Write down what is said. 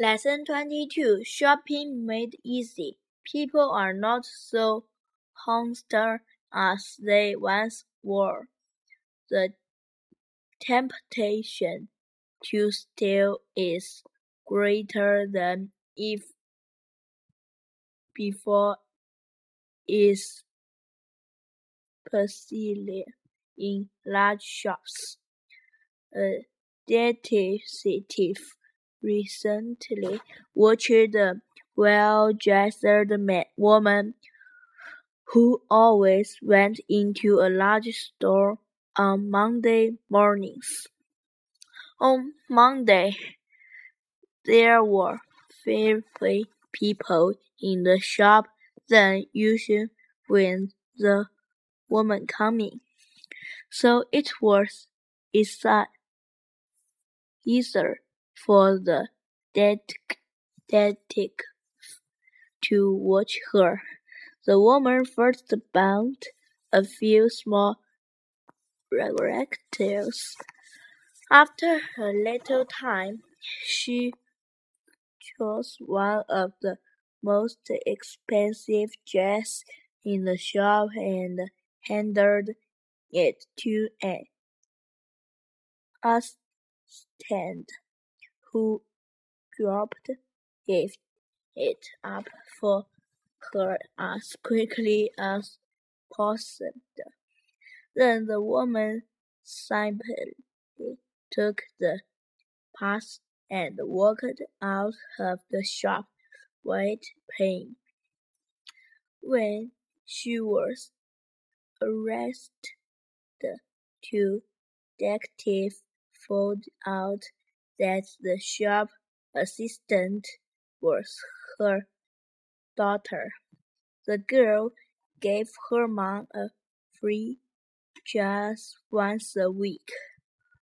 Lesson 22 Shopping Made Easy. People are not so hungry as they once were. The temptation to steal is greater than if before is perceived in large shops. A detective recently watched a well-dressed woman who always went into a large store on Monday mornings. On Monday, there were fewer people in the shop than usual when the woman came in, so it was easier for the detective to watch her. The woman first bought a few small rectangles. After a little time, she chose one of the most expensive dresses in the shop and handed it to an assistant who dropped it up for her as quickly as possible. Then the woman simply took the pass and walked out of the shop without paying. When she was arrested, two detectives found out that the shop assistant was her daughter. The girl gave her mom a free just once a week.